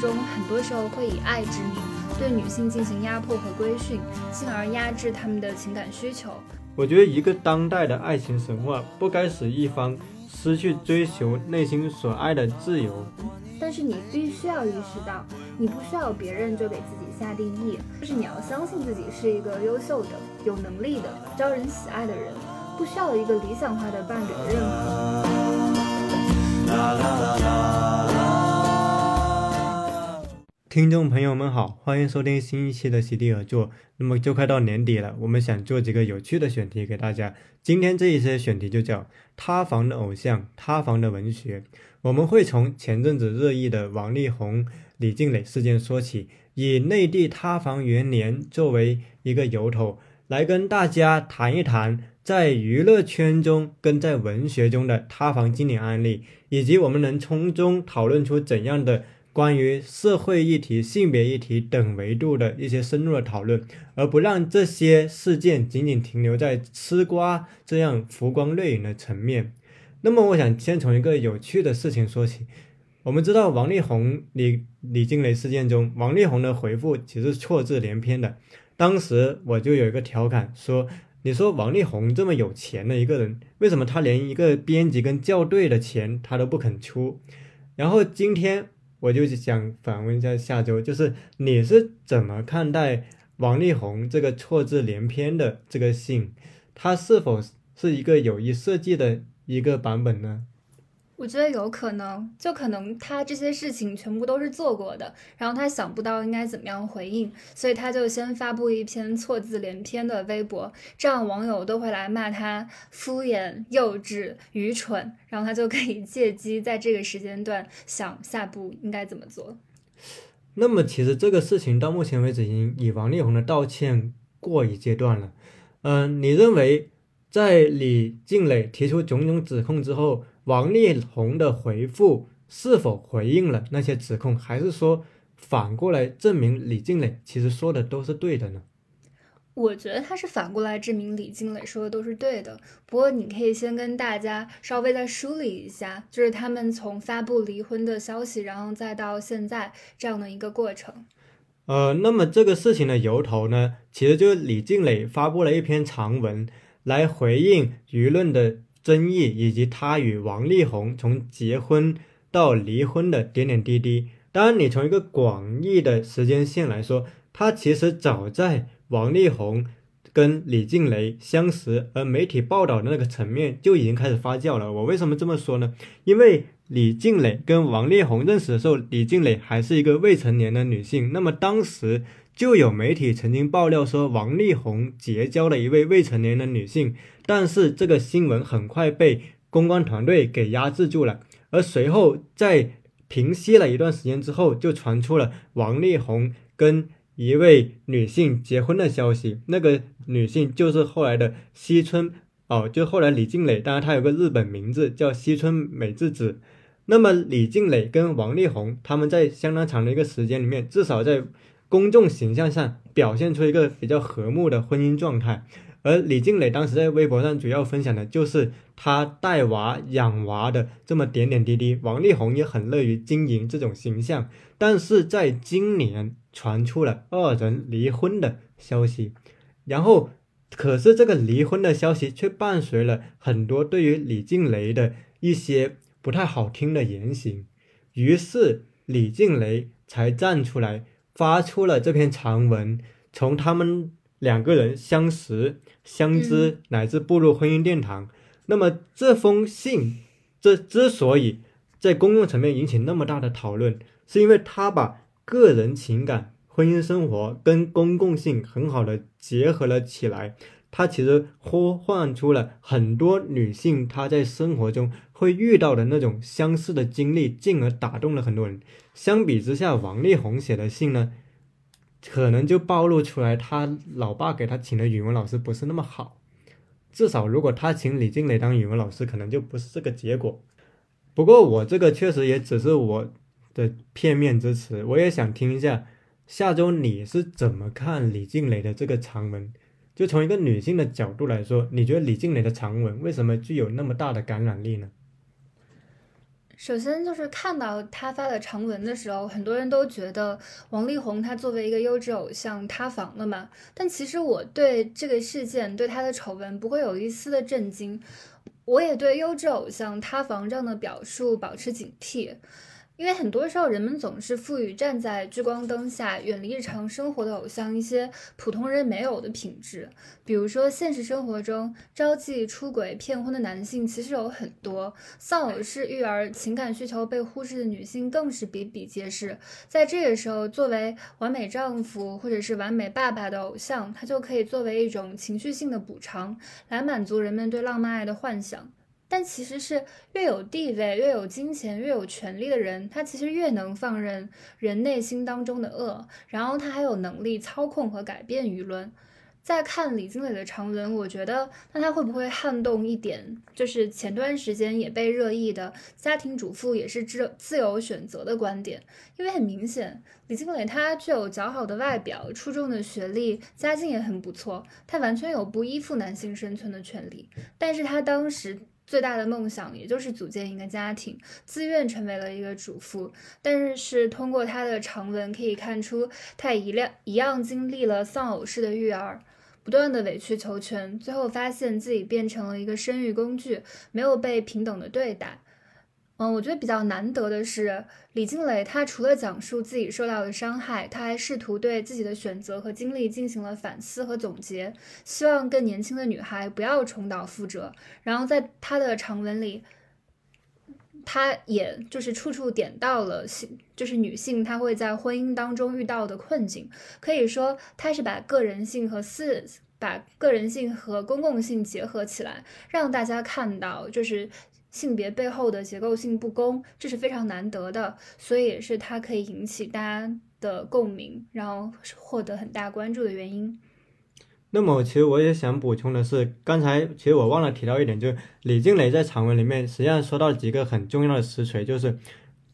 中，很多时候会以爱之名对女性进行压迫和规训，进而压制她们的情感需求。我觉得一个当代的爱情神话不该使一方失去追求内心所爱的自由。但是你必须要意识到，你不需要别人就给自己下定义，就是你要相信自己是一个优秀的、有能力的、招人喜爱的人，不需要一个理想化的伴侣的认可。听众朋友们好，欢迎收听新一期的席地而坐。那么就快到年底了，我们想做几个有趣的选题给大家。今天这一些选题就叫“塌房的偶像，塌房的文学”。我们会从前阵子热议的王力宏、李静蕾事件说起，以内地塌房元年作为一个由头，来跟大家谈一谈在娱乐圈中跟在文学中的塌房经典案例，以及我们能从中讨论出怎样的关于社会议题、性别议题等维度的一些深入的讨论，而不让这些事件仅仅停留在吃瓜这样浮光掠影的层面。那么，我想先从一个有趣的事情说起。我们知道王力宏、李李静蕾事件中，王力宏的回复其实错字连篇的。当时我就有一个调侃说：“你说王力宏这么有钱的一个人，为什么他连一个编辑跟校对的钱他都不肯出？”然后今天我就想反问一下下周，就是你是怎么看待王力宏这个错字连篇的这个信？它是否是一个有意设计的？一个版本呢？我觉得有可能，就可能他这些事情全部都是做过的，然后他想不到应该怎么样回应，所以他就先发布一篇错字连篇的微博，这样网友都会来骂他敷衍、幼稚、愚蠢，然后他就可以借机在这个时间段想下步应该怎么做。那么，其实这个事情到目前为止已经以王力宏的道歉过一阶段了。嗯，你认为？在李静蕾提出种种指控之后，王力宏的回复是否回应了那些指控，还是说反过来证明李静蕾其实说的都是对的呢？我觉得他是反过来证明李静蕾说的都是对的。不过你可以先跟大家稍微再梳理一下，就是他们从发布离婚的消息，然后再到现在这样的一个过程。呃，那么这个事情的由头呢，其实就是李静蕾发布了一篇长文。来回应舆论的争议，以及他与王力宏从结婚到离婚的点点滴滴。当然，你从一个广义的时间线来说，他其实早在王力宏跟李静蕾相识，而媒体报道的那个层面就已经开始发酵了。我为什么这么说呢？因为李静蕾跟王力宏认识的时候，李静蕾还是一个未成年的女性。那么当时。就有媒体曾经爆料说，王力宏结交了一位未成年的女性，但是这个新闻很快被公关团队给压制住了。而随后在平息了一段时间之后，就传出了王力宏跟一位女性结婚的消息。那个女性就是后来的西村哦，就后来李静蕾，当然她有个日本名字叫西村美智子。那么李静蕾跟王力宏他们在相当长的一个时间里面，至少在公众形象上表现出一个比较和睦的婚姻状态，而李静蕾当时在微博上主要分享的就是她带娃养娃的这么点点滴滴。王力宏也很乐于经营这种形象，但是在今年传出了二人离婚的消息，然后可是这个离婚的消息却伴随了很多对于李静蕾的一些不太好听的言行，于是李静蕾才站出来。发出了这篇长文，从他们两个人相识、相知，乃至步入婚姻殿堂。那么这封信，这之所以在公共层面引起那么大的讨论，是因为他把个人情感、婚姻生活跟公共性很好的结合了起来。他其实呼唤出了很多女性她在生活中会遇到的那种相似的经历，进而打动了很多人。相比之下，王力宏写的信呢，可能就暴露出来他老爸给他请的语文老师不是那么好。至少如果他请李静蕾当语文老师，可能就不是这个结果。不过我这个确实也只是我的片面之词，我也想听一下下周你是怎么看李静蕾的这个长文。就从一个女性的角度来说，你觉得李静蕾的长文为什么具有那么大的感染力呢？首先就是看到他发的长文的时候，很多人都觉得王力宏他作为一个优质偶像塌房了嘛。但其实我对这个事件，对他的丑闻不会有一丝的震惊。我也对优质偶像塌房这样的表述保持警惕。因为很多时候，人们总是赋予站在聚光灯下、远离日常生活的偶像一些普通人没有的品质。比如说，现实生活中招妓、出轨、骗婚的男性其实有很多，丧偶式育儿、情感需求被忽视的女性更是比比皆是。在这个时候，作为完美丈夫或者是完美爸爸的偶像，他就可以作为一种情绪性的补偿，来满足人们对浪漫爱的幻想。但其实是越有地位、越有金钱、越有权力的人，他其实越能放任人内心当中的恶，然后他还有能力操控和改变舆论。再看李金磊的长文，我觉得那他会不会撼动一点，就是前段时间也被热议的家庭主妇也是自自由选择的观点？因为很明显，李金磊他具有较好的外表、出众的学历、家境也很不错，他完全有不依附男性生存的权利。但是他当时。最大的梦想也就是组建一个家庭，自愿成为了一个主妇。但是通过她的长文可以看出，她也一样一样经历了丧偶式的育儿，不断的委曲求全，最后发现自己变成了一个生育工具，没有被平等的对待。嗯，我觉得比较难得的是，李静蕾她除了讲述自己受到的伤害，她还试图对自己的选择和经历进行了反思和总结，希望更年轻的女孩不要重蹈覆辙。然后在她的长文里，她也就是处处点到了性，就是女性她会在婚姻当中遇到的困境。可以说，她是把个人性和私，把个人性和公共性结合起来，让大家看到就是。性别背后的结构性不公，这是非常难得的，所以也是它可以引起大家的共鸣，然后获得很大关注的原因。那么，其实我也想补充的是，刚才其实我忘了提到一点，就是李静蕾在长文里面实际上说到几个很重要的实锤，就是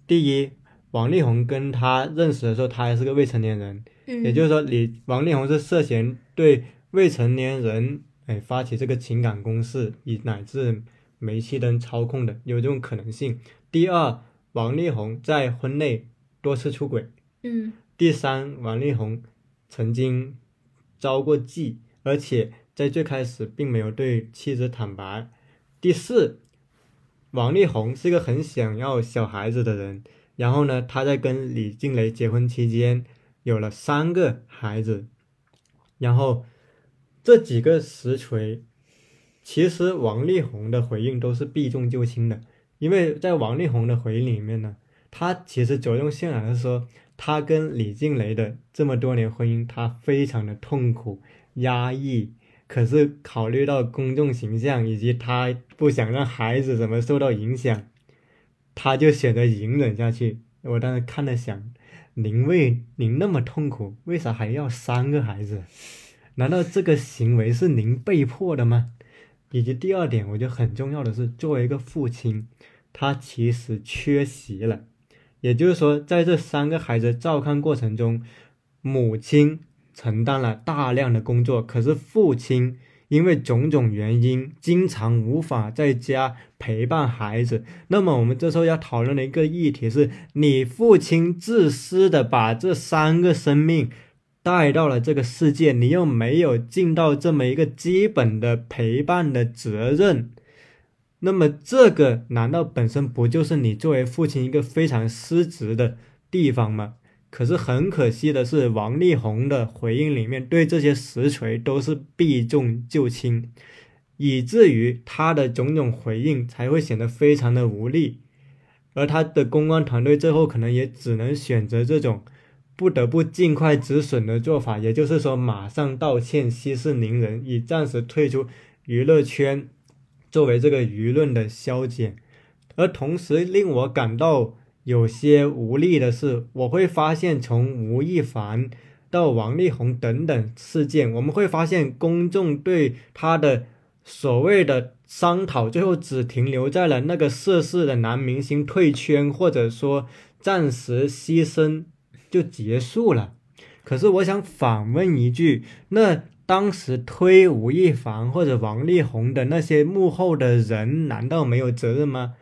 第一，王力宏跟他认识的时候，他还是个未成年人，嗯，也就是说，李王力宏是涉嫌对未成年人哎发起这个情感攻势，以乃至。煤气灯操控的有这种可能性。第二，王力宏在婚内多次出轨。嗯。第三，王力宏曾经遭过妓，而且在最开始并没有对妻子坦白。第四，王力宏是个很想要小孩子的人。然后呢，他在跟李静蕾结婚期间有了三个孩子。然后这几个实锤。其实王力宏的回应都是避重就轻的，因为在王力宏的回应里面呢，他其实着重渲染是说，他跟李静蕾的这么多年婚姻，他非常的痛苦、压抑，可是考虑到公众形象以及他不想让孩子怎么受到影响，他就选择隐忍下去。我当时看了想，您为您那么痛苦，为啥还要三个孩子？难道这个行为是您被迫的吗？以及第二点，我觉得很重要的是，作为一个父亲，他其实缺席了。也就是说，在这三个孩子照看过程中，母亲承担了大量的工作，可是父亲因为种种原因，经常无法在家陪伴孩子。那么，我们这时候要讨论的一个议题是：你父亲自私的把这三个生命。带到了这个世界，你又没有尽到这么一个基本的陪伴的责任，那么这个难道本身不就是你作为父亲一个非常失职的地方吗？可是很可惜的是，王力宏的回应里面对这些实锤都是避重就轻，以至于他的种种回应才会显得非常的无力，而他的公关团队最后可能也只能选择这种。不得不尽快止损的做法，也就是说，马上道歉，息事宁人，以暂时退出娱乐圈，作为这个舆论的消减。而同时令我感到有些无力的是，我会发现从吴亦凡到王力宏等等事件，我们会发现公众对他的所谓的商讨，最后只停留在了那个涉事的男明星退圈，或者说暂时牺牲。就结束了。可是我想反问一句：那当时推吴亦凡或者王力宏的那些幕后的人，难道没有责任吗？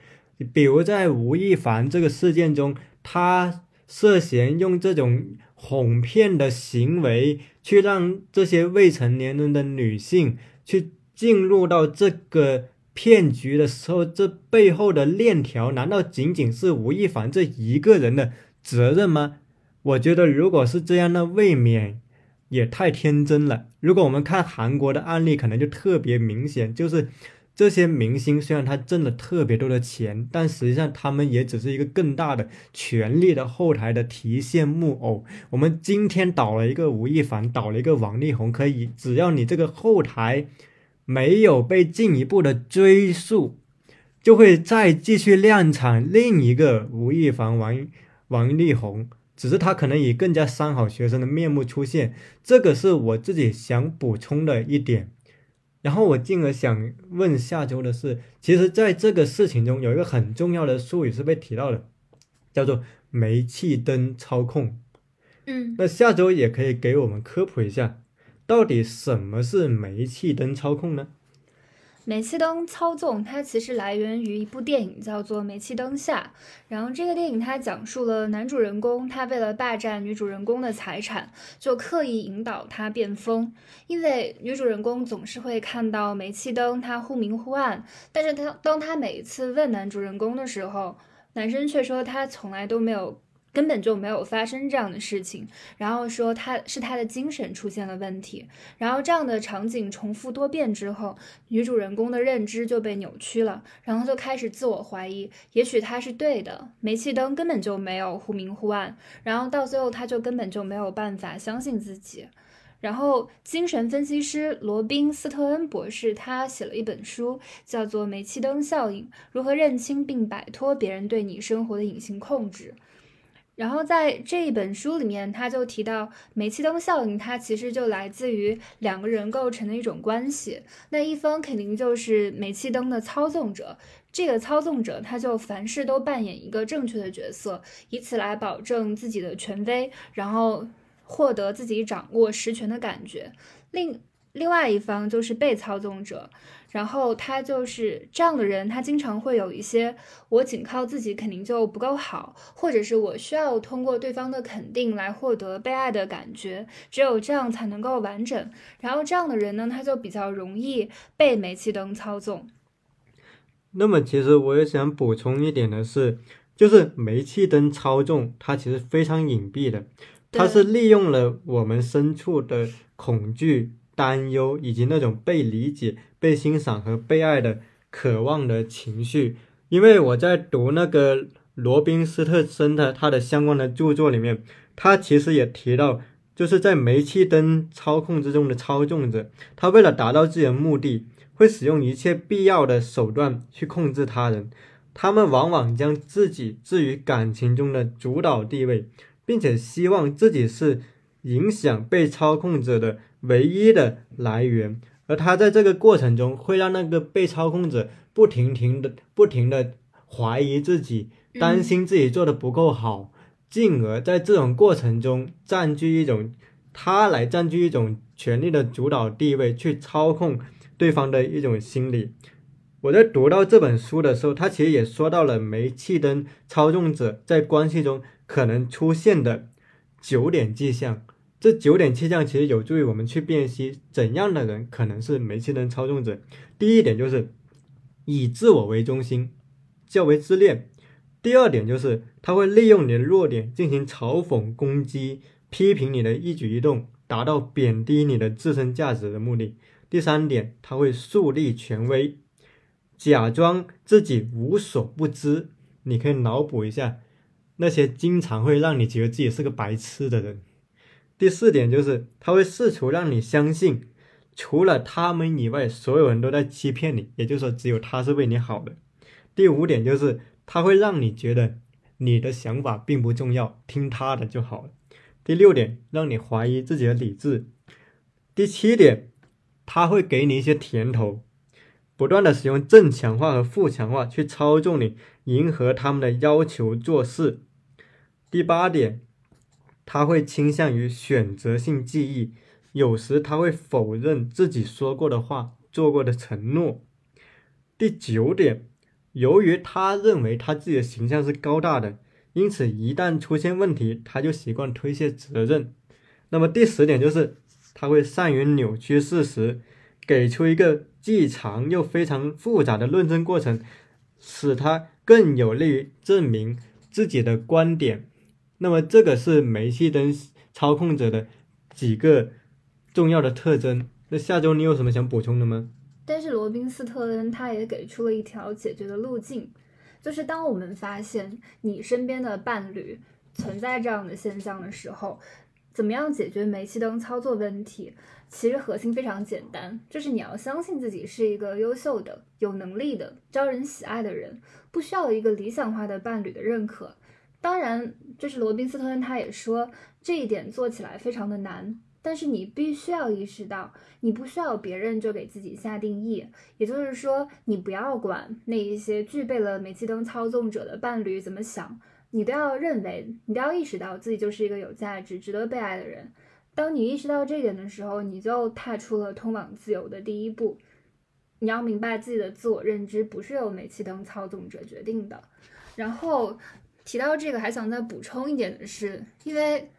比如在吴亦凡这个事件中，他涉嫌用这种哄骗的行为，去让这些未成年人的女性去进入到这个骗局的时候，这背后的链条，难道仅仅是吴亦凡这一个人的责任吗？我觉得，如果是这样，那未免也太天真了。如果我们看韩国的案例，可能就特别明显，就是这些明星虽然他挣了特别多的钱，但实际上他们也只是一个更大的权力的后台的提线木偶。我们今天倒了一个吴亦凡，倒了一个王力宏，可以只要你这个后台没有被进一步的追溯，就会再继续量产另一个吴亦凡、王王力宏。只是他可能以更加三好学生的面目出现，这个是我自己想补充的一点。然后我进而想问下周的是，其实在这个事情中有一个很重要的术语是被提到的，叫做煤气灯操控。嗯，那下周也可以给我们科普一下，到底什么是煤气灯操控呢？煤气灯操纵，它其实来源于一部电影，叫做《煤气灯下》。然后这个电影它讲述了男主人公，他为了霸占女主人公的财产，就刻意引导她变疯。因为女主人公总是会看到煤气灯它忽明忽暗，但是他当他每一次问男主人公的时候，男生却说他从来都没有。根本就没有发生这样的事情，然后说他是他的精神出现了问题，然后这样的场景重复多遍之后，女主人公的认知就被扭曲了，然后就开始自我怀疑，也许他是对的，煤气灯根本就没有忽明忽暗，然后到最后他就根本就没有办法相信自己，然后精神分析师罗宾斯特恩博士他写了一本书，叫做《煤气灯效应：如何认清并摆脱别人对你生活的隐形控制》。然后在这一本书里面，他就提到煤气灯效应，它其实就来自于两个人构成的一种关系。那一方肯定就是煤气灯的操纵者，这个操纵者他就凡事都扮演一个正确的角色，以此来保证自己的权威，然后获得自己掌握实权的感觉。另另外一方就是被操纵者。然后他就是这样的人，他经常会有一些我仅靠自己肯定就不够好，或者是我需要通过对方的肯定来获得被爱的感觉，只有这样才能够完整。然后这样的人呢，他就比较容易被煤气灯操纵。那么其实我也想补充一点的是，就是煤气灯操纵它其实非常隐蔽的，它是利用了我们深处的恐惧。担忧以及那种被理解、被欣赏和被爱的渴望的情绪，因为我在读那个罗宾斯特森的他的相关的著作里面，他其实也提到，就是在煤气灯操控之中的操纵者，他为了达到自己的目的，会使用一切必要的手段去控制他人，他们往往将自己置于感情中的主导地位，并且希望自己是影响被操控者的。唯一的来源，而他在这个过程中会让那个被操控者不停停的、不停的怀疑自己，担心自己做的不够好，进而在这种过程中占据一种他来占据一种权力的主导地位，去操控对方的一种心理。我在读到这本书的时候，他其实也说到了煤气灯操纵者在关系中可能出现的九点迹象。这九点气象其实有助于我们去辨析怎样的人可能是煤气灯操纵者。第一点就是以自我为中心，较为自恋；第二点就是他会利用你的弱点进行嘲讽、攻击、批评你的一举一动，达到贬低你的自身价值的目的；第三点，他会树立权威，假装自己无所不知。你可以脑补一下那些经常会让你觉得自己是个白痴的人。第四点就是他会试图让你相信，除了他们以外，所有人都在欺骗你，也就是说，只有他是为你好的。第五点就是他会让你觉得你的想法并不重要，听他的就好了。第六点，让你怀疑自己的理智。第七点，他会给你一些甜头，不断的使用正强化和负强化去操纵你，迎合他们的要求做事。第八点。他会倾向于选择性记忆，有时他会否认自己说过的话、做过的承诺。第九点，由于他认为他自己的形象是高大的，因此一旦出现问题，他就习惯推卸责任。那么第十点就是他会善于扭曲事实，给出一个既长又非常复杂的论证过程，使他更有利于证明自己的观点。那么这个是煤气灯操控者的几个重要的特征。那下周你有什么想补充的吗？但是罗宾斯特恩他也给出了一条解决的路径，就是当我们发现你身边的伴侣存在这样的现象的时候，怎么样解决煤气灯操作问题？其实核心非常简单，就是你要相信自己是一个优秀的、有能力的、招人喜爱的人，不需要一个理想化的伴侣的认可。当然，就是罗宾斯特恩他也说这一点做起来非常的难。但是你必须要意识到，你不需要别人就给自己下定义，也就是说，你不要管那一些具备了煤气灯操纵者的伴侣怎么想，你都要认为，你都要意识到自己就是一个有价值、值得被爱的人。当你意识到这一点的时候，你就踏出了通往自由的第一步。你要明白自己的自我认知不是由煤气灯操纵者决定的。然后提到这个，还想再补充一点的是，因为。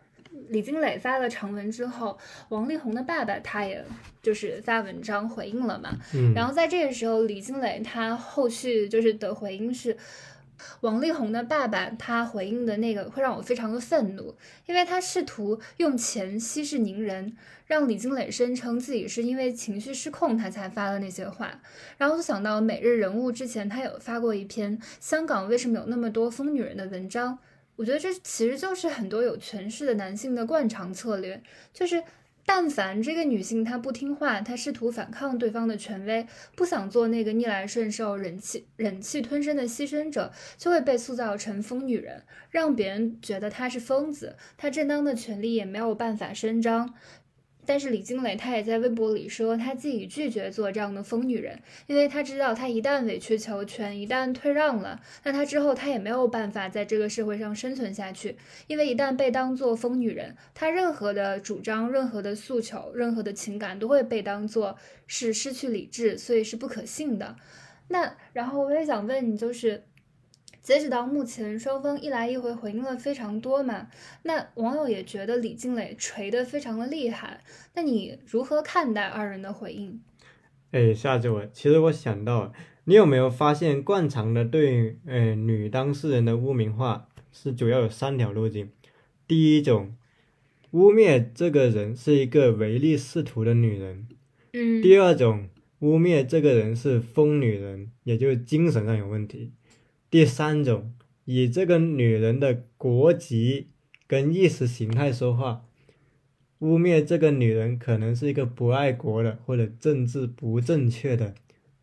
李金磊发了长文之后，王力宏的爸爸他也就是发文章回应了嘛。嗯，然后在这个时候，李金磊他后续就是的回应是，王力宏的爸爸他回应的那个会让我非常的愤怒，因为他试图用钱息事宁人，让李金磊声称自己是因为情绪失控他才发的那些话。然后就想到每日人物之前他有发过一篇香港为什么有那么多疯女人的文章。我觉得这其实就是很多有权势的男性的惯常策略，就是但凡这个女性她不听话，她试图反抗对方的权威，不想做那个逆来顺受、忍气忍气吞声的牺牲者，就会被塑造成疯女人，让别人觉得她是疯子，她正当的权利也没有办法伸张。但是李金磊他也在微博里说，他自己拒绝做这样的疯女人，因为他知道他一旦委曲求全，一旦退让了，那他之后他也没有办法在这个社会上生存下去。因为一旦被当做疯女人，他任何的主张、任何的诉求、任何的情感都会被当做是失去理智，所以是不可信的。那然后我也想问你，就是。截止到目前，双方一来一回回应了非常多嘛。那网友也觉得李静蕾锤得非常的厉害。那你如何看待二人的回应？哎，夏志文，其实我想到，你有没有发现惯常的对呃女当事人的污名化是主要有三条路径。第一种，污蔑这个人是一个唯利是图的女人。嗯。第二种，污蔑这个人是疯女人，也就是精神上有问题。第三种，以这个女人的国籍跟意识形态说话，污蔑这个女人可能是一个不爱国的或者政治不正确的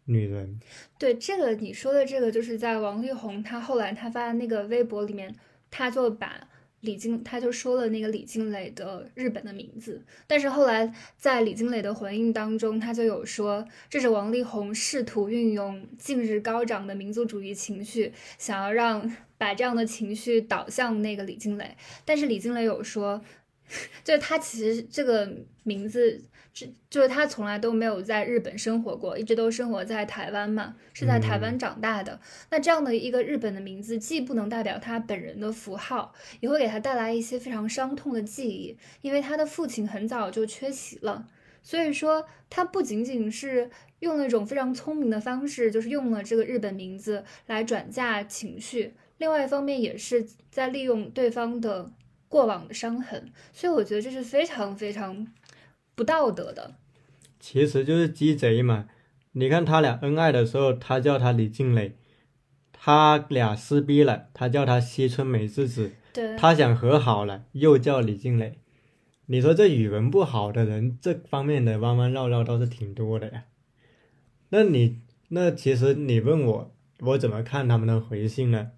女人。对这个你说的这个，就是在王力宏他后来他发的那个微博里面，他就把。李静他就说了那个李静磊的日本的名字，但是后来在李静磊的回应当中，他就有说这是王力宏试图运用近日高涨的民族主义情绪，想要让把这样的情绪导向那个李静磊，但是李静磊有说，就是他其实这个名字。就就是他从来都没有在日本生活过，一直都生活在台湾嘛，是在台湾长大的。那这样的一个日本的名字，既不能代表他本人的符号，也会给他带来一些非常伤痛的记忆，因为他的父亲很早就缺席了。所以说，他不仅仅是用了一种非常聪明的方式，就是用了这个日本名字来转嫁情绪，另外一方面也是在利用对方的过往的伤痕。所以我觉得这是非常非常。不道德的，其实就是鸡贼嘛。你看他俩恩爱的时候，他叫他李静蕾；他俩撕逼了，他叫他西村美智子。对，他想和好了，又叫李静蕾。你说这语文不好的人，这方面的弯弯绕绕倒是挺多的呀。那你那其实你问我，我怎么看他们的回信呢？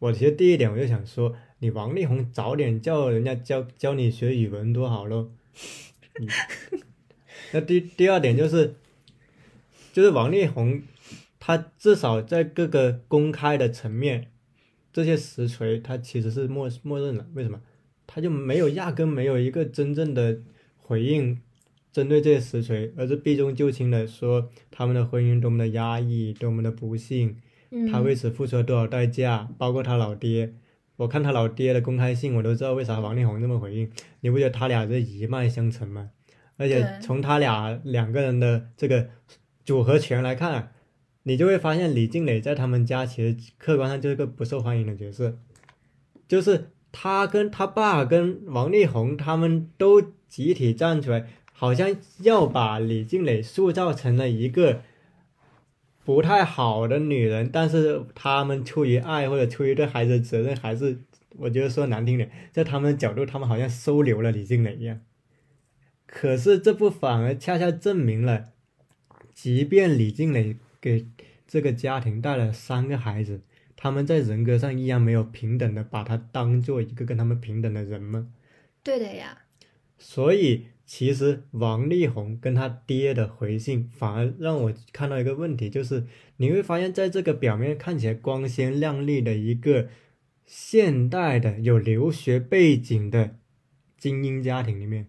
我其实第一点我就想说，你王力宏早点叫人家教教你学语文多好喽。那第第二点就是，就是王力宏，他至少在各个公开的层面，这些实锤他其实是默默认了。为什么？他就没有压根没有一个真正的回应，针对这些实锤，而是避重就轻的说他们的婚姻多么的压抑，多么的不幸，嗯，他为此付出了多少代价，包括他老爹。我看他老爹的公开信，我都知道为啥王力宏这么回应。你不觉得他俩是一脉相承吗？而且从他俩两个人的这个组合拳来看，你就会发现李静蕾在他们家其实客观上就是个不受欢迎的角色，就是他跟他爸跟王力宏他们都集体站出来，好像要把李静蕾塑造成了一个不太好的女人，但是他们出于爱或者出于对孩子的责任，还是我觉得说难听点，在他们的角度，他们好像收留了李静蕾一样。可是这不反而恰恰证明了，即便李静蕾给这个家庭带了三个孩子，他们在人格上依然没有平等的把她当做一个跟他们平等的人吗？对的呀，所以其实王力宏跟他爹的回信，反而让我看到一个问题，就是你会发现在这个表面看起来光鲜亮丽的一个现代的有留学背景的精英家庭里面，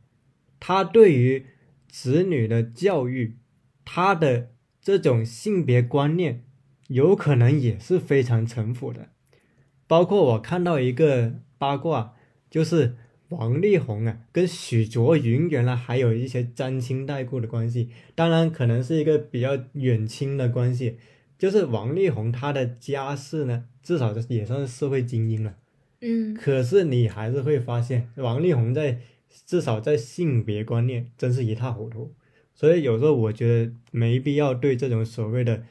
他对于子女的教育，他的这种性别观念，有可能也是非常陈腐的。包括我看到一个八卦，就是王力宏啊，跟许卓云原来还有一些沾亲带故的关系，当然可能是一个比较远亲的关系。就是王力宏他的家世呢，至少也算是社会精英了。嗯，可是你还是会发现，王力宏在至少在性别观念真是一塌糊涂。所以有时候我觉得没必要对这种所谓的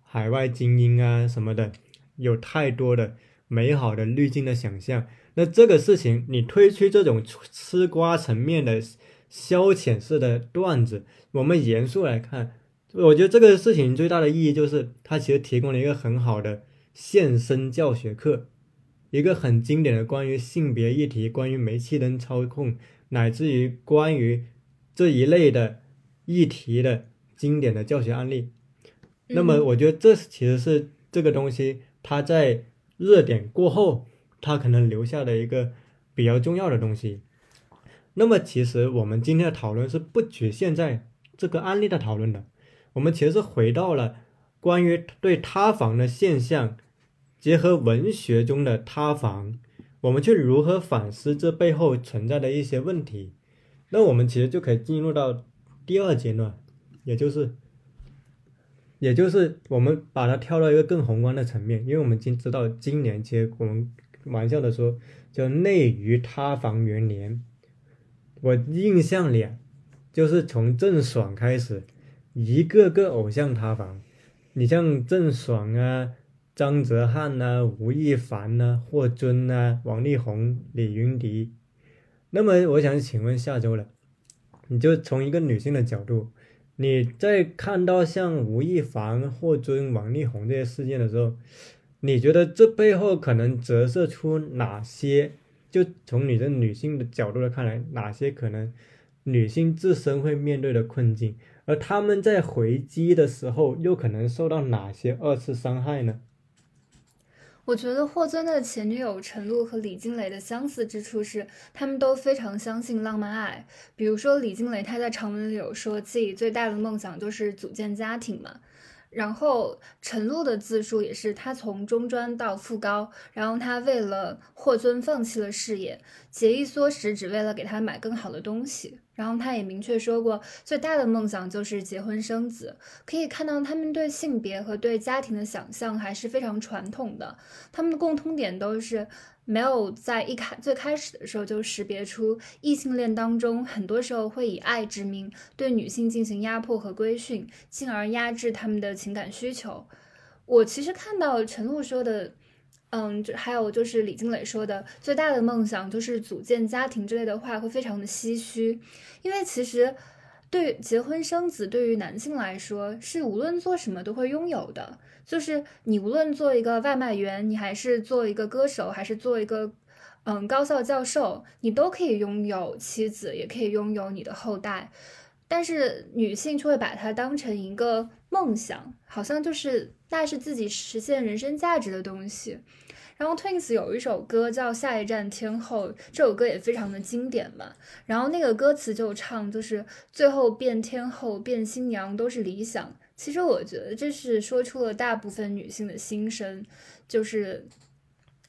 海外精英啊什么的有太多的美好的滤镜的想象。那这个事情，你推出这种吃瓜层面的消遣式的段子，我们严肃来看，我觉得这个事情最大的意义就是，它其实提供了一个很好的现身教学课，一个很经典的关于性别议题、关于煤气灯操控，乃至于关于这一类的议题的经典的教学案例。那么，嗯我觉得这其实是这个东西它在热点过后，他可能留下的一个比较重要的东西。那么，其实我们今天的讨论是不局限在这个案例的讨论的，我们其实是回到了关于对塌房的现象，结合文学中的塌房，我们去如何反思这背后存在的一些问题。那我们其实就可以进入到第二阶段，也就是，也就是我们把它跳到一个更宏观的层面，因为我们已经知道今年其实我们玩笑的说叫内娱塌房元年。我印象里，就是从郑爽开始，一个个偶像塌房。你像郑爽啊、张哲瀚呐、吴亦凡呐、霍尊呐、王力宏、李云迪。那么我想请问下周了，你就从一个女性的角度，你在看到像吴亦凡、霍尊、王力宏这些事件的时候，你觉得这背后可能折射出哪些？就从你的女性的角度来看来，哪些可能女性自身会面对的困境，而她们在回击的时候，又可能受到哪些二次伤害呢？我觉得霍尊的前女友陈露和李静蕾的相似之处是，他们都非常相信浪漫爱。比如说李静蕾，她在长文里有说自己最大的梦想就是组建家庭嘛。然后陈露的自述也是，她从中专到副高，然后她为了霍尊放弃了事业，节衣缩食，只为了给他买更好的东西。然后她也明确说过，最大的梦想就是结婚生子。可以看到，他们对性别和对家庭的想象还是非常传统的。他们的共通点都是没有在一开最开始的时候就识别出异性恋当中很多时候会以爱之名对女性进行压迫和规训，进而压制他们的情感需求。我其实看到陈露说的。嗯，还有就是李金磊说的最大的梦想就是组建家庭之类的话，会非常的唏嘘，因为其实对结婚生子对于男性来说是无论做什么都会拥有的，就是你无论做一个外卖员，你还是做一个歌手，还是做一个嗯高校教授，你都可以拥有妻子，也可以拥有你的后代。但是女性却会把它当成一个梦想，好像就是那是自己实现人生价值的东西。然后 Twins 有一首歌叫《下一站天后》，这首歌也非常的经典嘛。然后那个歌词就唱，就是最后变天后变新娘都是理想，其实我觉得这是说出了大部分女性的心声，就是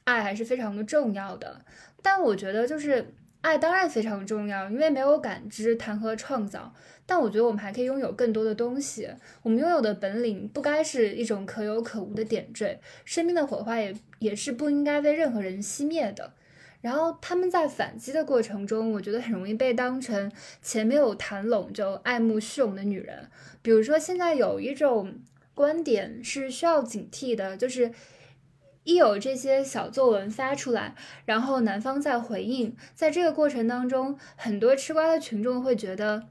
爱还是非常的重要的。但我觉得就是爱当然非常重要，因为没有感知谈何创造？但我觉得我们还可以拥有更多的东西。我们拥有的本领不该是一种可有可无的点缀，生命的火花也也是不应该被任何人熄灭的。然后他们在反击的过程中，我觉得很容易被当成前没有谈拢就爱慕虚荣的女人。比如说，现在有一种观点是需要警惕的，就是一有这些小作文发出来，然后男方在回应，在这个过程当中，很多吃瓜的群众会觉得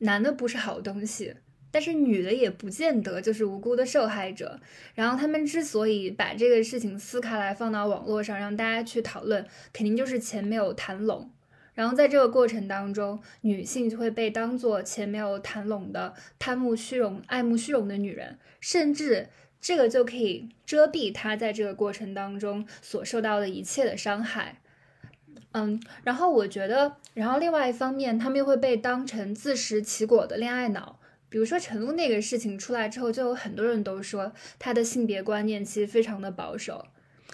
男的不是好东西。但是女的也不见得就是无辜的受害者，然后他们之所以把这个事情撕开来放到网络上让大家去讨论，肯定就是钱没有谈拢。然后在这个过程当中，女性就会被当做钱没有谈拢的贪慕虚荣、爱慕虚荣的女人，甚至这个就可以遮蔽她在这个过程当中所受到的一切的伤害。嗯，然后我觉得，然后另外一方面，他们又会被当成自食其果的恋爱脑。比如说陈露那个事情出来之后，就有很多人都说她的性别观念其实非常的保守。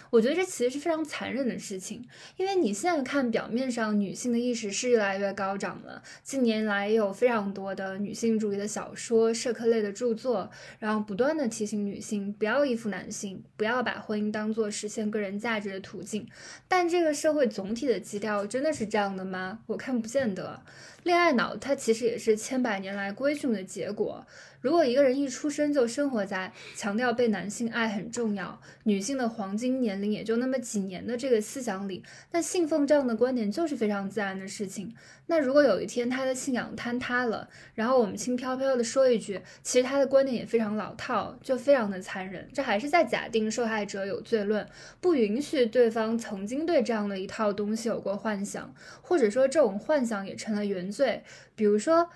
我觉得这其实是非常残忍的事情，因为你现在看表面上女性的意识是越来越高涨了，近年来也有非常多的女性主义的小说、社科类的著作，然后不断的提醒女性不要依附男性，不要把婚姻当做实现个人价值的途径。但这个社会总体的基调真的是这样的吗？我看不见得。恋爱脑它其实也是千百年来规训的结果。如果一个人一出生就生活在强调被男性爱很重要，女性的黄金年龄也就那么几年的这个思想里，那信奉这样的观点就是非常自然的事情。那如果有一天他的信仰坍塌了，然后我们轻飘飘的说一句，其实他的观点也非常老套，就非常的残忍。这还是在假定受害者有罪论，不允许对方曾经对这样的一套东西有过幻想，或者说这种幻想也成了原罪。比如说，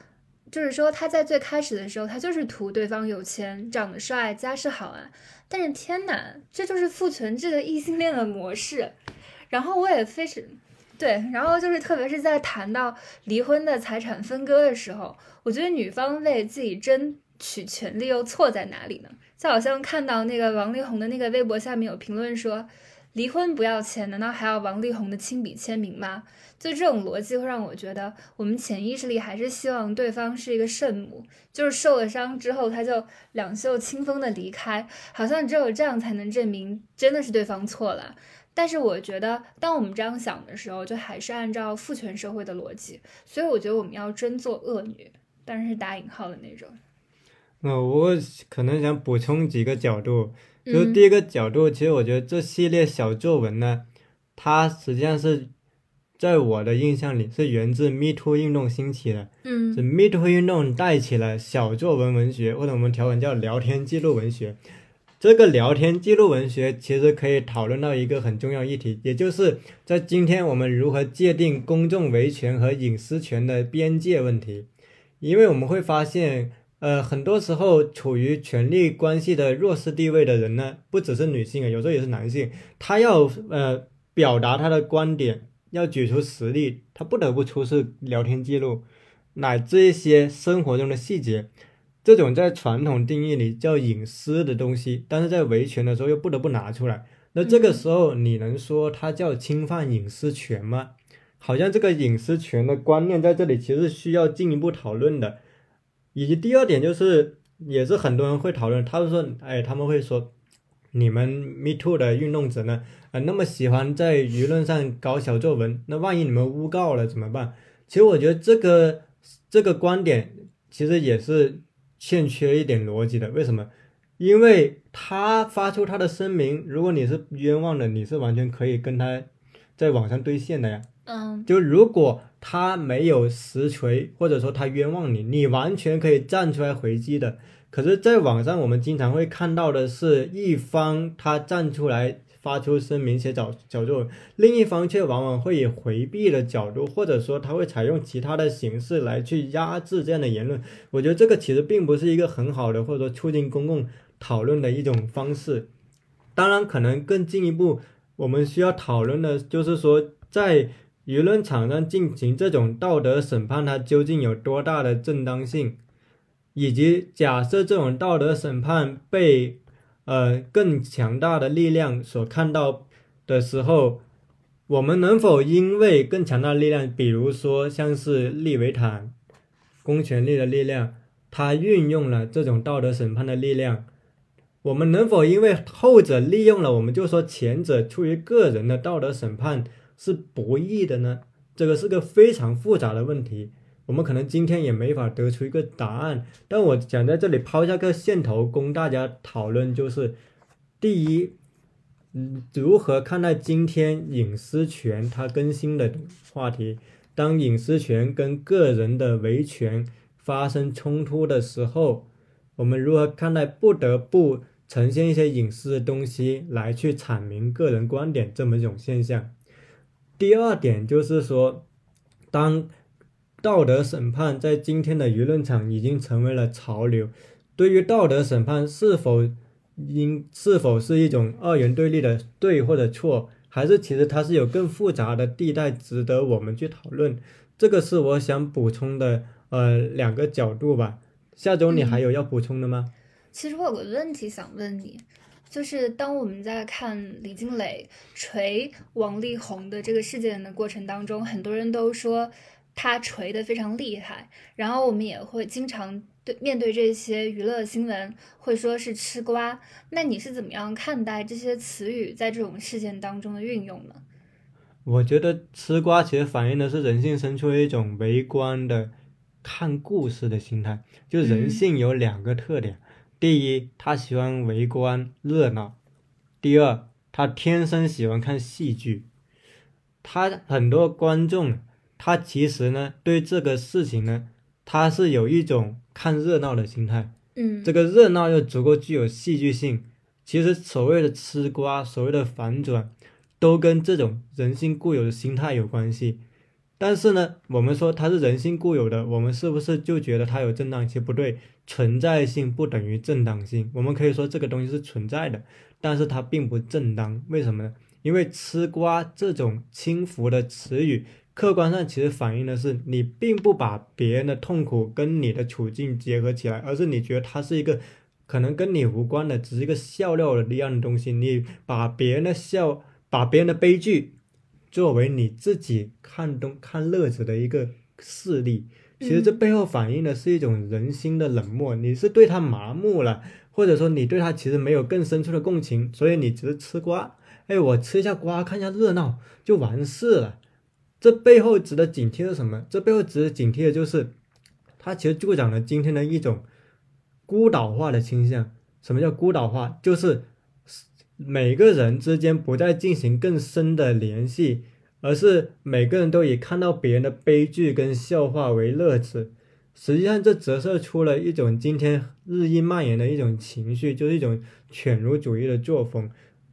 就是说他在最开始的时候，他就是图对方有钱、长得帅、家世好啊。但是天哪，这就是父权制的异性恋的模式。然后我也非常。对，然后就是特别是在谈到离婚的财产分割的时候，我觉得女方为自己争取权利又错在哪里呢？就好像看到那个王力宏的那个微博下面有评论说，离婚不要钱，难道还要王力宏的亲笔签名吗？就这种逻辑会让我觉得，我们潜意识里还是希望对方是一个圣母，就是受了伤之后他就两袖清风的离开，好像只有这样才能证明真的是对方错了。但是我觉得，当我们这样想的时候，就还是按照父权社会的逻辑。所以我觉得我们要真做恶女，当然是打引号的那种。那我可能想补充几个角度，就第一个角度，其实我觉得这系列小作文呢，它实际上是在我的印象里是源自 Me Too 运动兴起的。嗯，是 Me Too 运动带起了小作文文学，或者我们条文叫聊天记录文学。这个聊天记录文学其实可以讨论到一个很重要议题，也就是在今天我们如何界定公众维权和隐私权的边界问题。因为我们会发现，呃，很多时候处于权力关系的弱势地位的人呢，不只是女性啊，有时候也是男性，他要呃表达他的观点，要举出实例，他不得不出示聊天记录，乃至一些生活中的细节。这种在传统定义里叫隐私的东西，但是在维权的时候又不得不拿出来。那这个时候你能说它叫侵犯隐私权吗？好像这个隐私权的观念在这里其实需要进一步讨论的。以及第二点就是，也是很多人会讨论，他们说，哎，他们会说，你们 Me Too 的运动者呢，呃，那么喜欢在舆论上搞小作文，那万一你们诬告了怎么办？其实我觉得这个这个观点其实也是。欠缺一点逻辑的，为什么？因为他发出他的声明，如果你是冤枉的，你是完全可以跟他在网上对线的呀。嗯，就如果他没有实锤，或者说他冤枉你，你完全可以站出来回击的。可是，在网上我们经常会看到的是一方他站出来。发出声明写小小作文，另一方却往往会以回避的角度，或者说他会采用其他的形式来去压制这样的言论。我觉得这个其实并不是一个很好的，或者说促进公共讨论的一种方式。当然，可能更进一步，我们需要讨论的就是说，在舆论场上进行这种道德审判，它究竟有多大的正当性？以及假设这种道德审判被呃更强大的力量所看到的时候，我们能否因为更强大的力量，比如说像是利维坦公权力的力量，它运用了这种道德审判的力量，我们能否因为后者利用了，我们就说前者出于个人的道德审判是博弈的呢？这个是个非常复杂的问题。我们可能今天也没法得出一个答案，但我想在这里抛下个线头供大家讨论，就是第一，嗯，如何看待今天隐私权它更新的话题？当隐私权跟个人的维权发生冲突的时候，我们如何看待不得不呈现一些隐私的东西来去阐明个人观点这么一种现象？第二点就是说，当道德审判在今天的舆论场已经成为了潮流。对于道德审判是否应是否是一种二元对立的对或者错，还是其实它是有更复杂的地带值得我们去讨论？这个是我想补充的呃两个角度吧。下周你还有要补充的吗？其实我有个问题想问你，就是当我们在看李金磊锤王力宏的这个事件的过程当中，很多人都说。他锤的非常厉害，然后我们也会经常对面对这些娱乐新闻，会说是吃瓜。那你是怎么样看待这些词语在这种事件当中的运用呢？我觉得吃瓜其实反映的是人性深处一种围观的看故事的心态。就人性有两个特点：第一，他喜欢围观热闹；第二，他天生喜欢看戏剧。他很多观众。他其实呢，对这个事情呢，他是有一种看热闹的心态，嗯，这个热闹又足够具有戏剧性。其实所谓的吃瓜，所谓的反转，都跟这种人性固有的心态有关系。但是呢，我们说它是人性固有的，我们是不是就觉得它有正当性？不对，存在性不等于正当性。我们可以说这个东西是存在的，但是它并不正当。为什么呢？因为吃瓜这种轻浮的词语。客观上其实反映的是，你并不把别人的痛苦跟你的处境结合起来，而是你觉得它是一个可能跟你无关的，只是一个笑料的一样的东西。你把别人的笑，把别人的悲剧作为你自己看东看乐子的一个势力，其实这背后反映的是一种人心的冷漠。你是对他麻木了，或者说你对他其实没有更深处的共情，所以你只是吃瓜。哎，我吃一下瓜，看一下热闹就完事了。这背后值得警惕的是什么？这背后值得警惕的就是，它其实助长了今天的一种孤岛化的倾向。什么叫孤岛化？就是每个人之间不再进行更深的联系，而是每个人都以看到别人的悲剧跟笑话为乐子。实际上，这折射出了一种今天日益蔓延的一种情绪，就是一种犬儒主义的作风。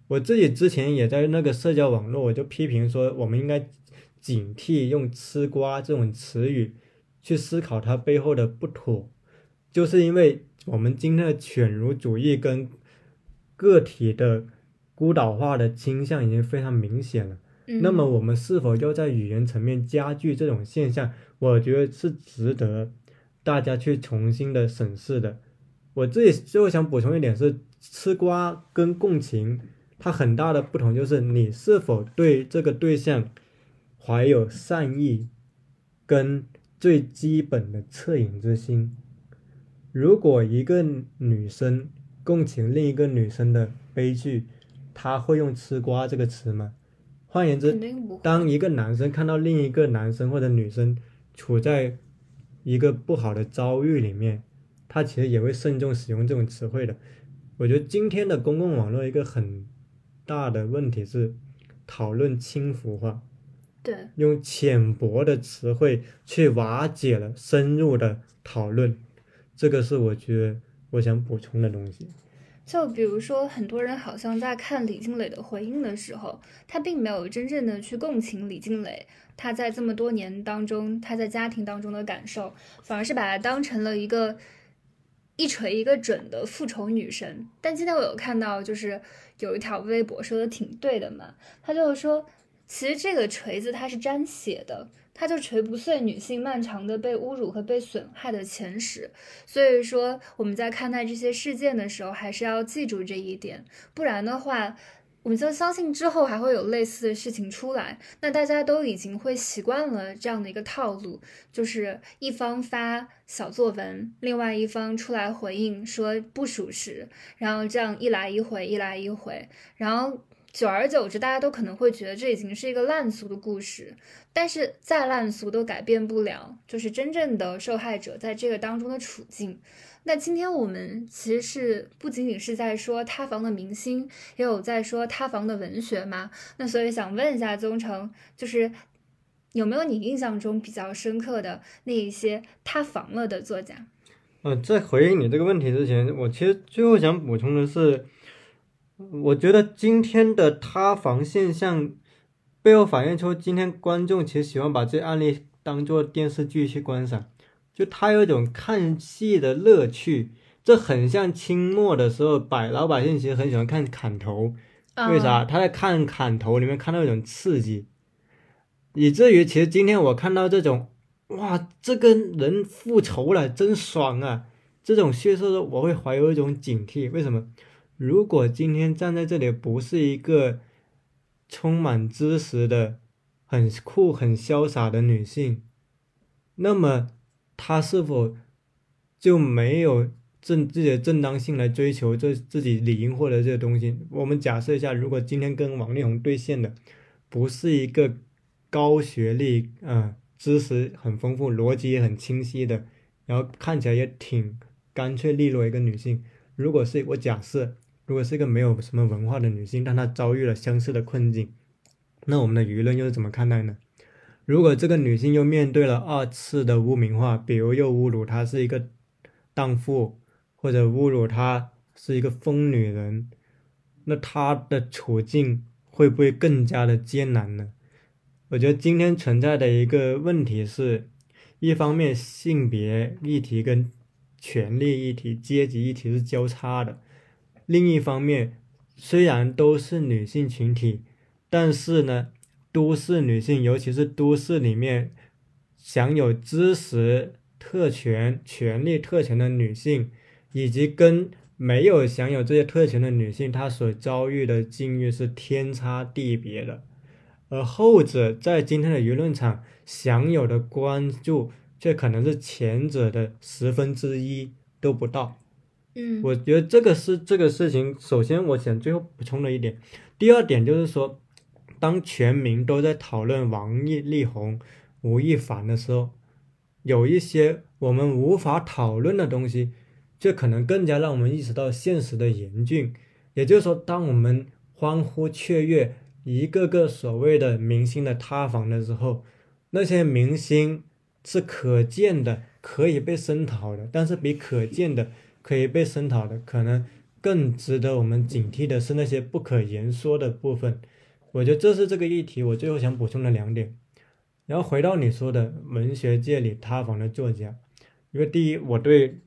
我自己之前也在那个社交网络，我就批评说，我们应该。警惕用“吃瓜”这种词语去思考它背后的不妥，就是因为我们今天的犬儒主义跟个体的孤岛化的倾向已经非常明显了。那么，我们是否要在语言层面加剧这种现象？我觉得是值得大家去重新的审视的。我自己最后想补充一点是：吃瓜跟共情，它很大的不同就是你是否对这个对象。怀有善意，跟最基本的恻隐之心。如果一个女生共情另一个女生的悲剧，她会用“吃瓜”这个词吗？换言之，当一个男生看到另一个男生或者女生处在一个不好的遭遇里面，他其实也会慎重使用这种词汇的。我觉得今天的公共网络一个很大的问题是讨论轻浮化。对用浅薄的词汇去瓦解了深入的讨论，这个是我觉得我想补充的东西。就比如说，很多人好像在看李静蕾的回应的时候，他并没有真正的去共情李静蕾，他在这么多年当中，他在家庭当中的感受，反而是把她当成了一个一锤一个准的复仇女神。但今天我有看到，就是有一条微博说的挺对的嘛，他就是说。其实这个锤子它是沾血的，它就锤不碎女性漫长的被侮辱和被损害的前史。所以说，我们在看待这些事件的时候，还是要记住这一点，不然的话。我们就相信之后还会有类似的事情出来，那大家都已经会习惯了这样的一个套路，就是一方发小作文，另外一方出来回应说不属实，然后这样一来一回，一来一回，然后久而久之，大家都可能会觉得这已经是一个烂俗的故事，但是再烂俗都改变不了，就是真正的受害者在这个当中的处境。那今天我们其实是不仅仅是在说塌房的明星，也有在说塌房的文学嘛。那所以想问一下宗成，就是有没有你印象中比较深刻的那一些塌房了的作家？呃，在回应你这个问题之前，我其实最后想补充的是，我觉得今天的塌房现象背后反映出今天观众其实喜欢把这案例当做电视剧去观赏。就他有一种看戏的乐趣，这很像清末的时候，百老百姓其实很喜欢看砍头，为啥？他在看砍头里面看到一种刺激，以至于其实今天我看到这种，哇，这个人复仇了，真爽啊！这种叙事，我会怀有一种警惕。为什么？如果今天站在这里不是一个充满知识的、很酷、很潇洒的女性，那么。她是否就没有正自己的正当性来追求这自己理应获得这些东西？我们假设一下，如果今天跟王力宏对线的不是一个高学历、嗯，知识很丰富、逻辑也很清晰的，然后看起来也挺干脆利落一个女性，如果是我假设，如果是一个没有什么文化的女性，但她遭遇了相似的困境，那我们的舆论又是怎么看待呢？如果这个女性又面对了二次的污名化，比如又侮辱她是一个荡妇，或者侮辱她是一个疯女人，那她的处境会不会更加的艰难呢？我觉得今天存在的一个问题是，一方面性别议题跟权力议题、阶级议题是交叉的，另一方面虽然都是女性群体，但是呢。都市女性，尤其是都市里面享有知识特权、权利特权的女性，以及跟没有享有这些特权的女性，她所遭遇的境遇是天差地别的。而后者在今天的舆论场享有的关注，却可能是前者的十分之一都不到。嗯，我觉得这个是这个事情。首先，我想最后补充的一点，第二点就是说。当全民都在讨论王力宏、吴亦凡的时候，有一些我们无法讨论的东西，就可能更加让我们意识到现实的严峻。也就是说，当我们欢呼雀跃一个个所谓的明星的塌房的时候，那些明星是可见的，可以被声讨的，但是比可见的可以被声讨的，可能更值得我们警惕的是那些不可言说的部分。我觉得这是这个议题，我最后想补充的两点。然后回到你说的文学界里塌房的作家，因为第一，我对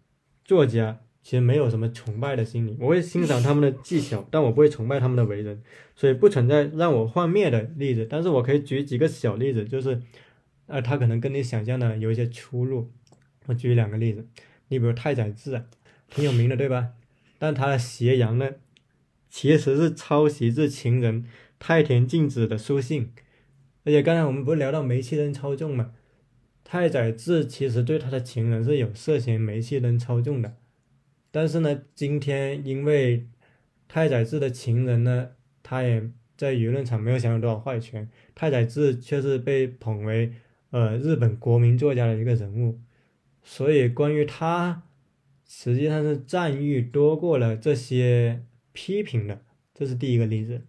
作家其实没有什么崇拜的心理，我会欣赏他们的技巧，但我不会崇拜他们的为人，所以不存在让我幻灭的例子。但是我可以举几个小例子，就是，呃，他可能跟你想象的有一些出入。我举两个例子，你比如太宰治，挺有名的，对吧？但他的《斜阳》呢，其实是抄袭自《情人》。太田静子的书信，而且刚才我们不是聊到煤气灯操纵嘛？太宰治其实对他的情人是有涉嫌煤气灯操纵的，但是呢，今天因为太宰治的情人呢，他也在舆论场没有享有多少话语权，太宰治却是被捧为呃日本国民作家的一个人物，所以关于他，实际上是赞誉多过了这些批评的，这是第一个例子。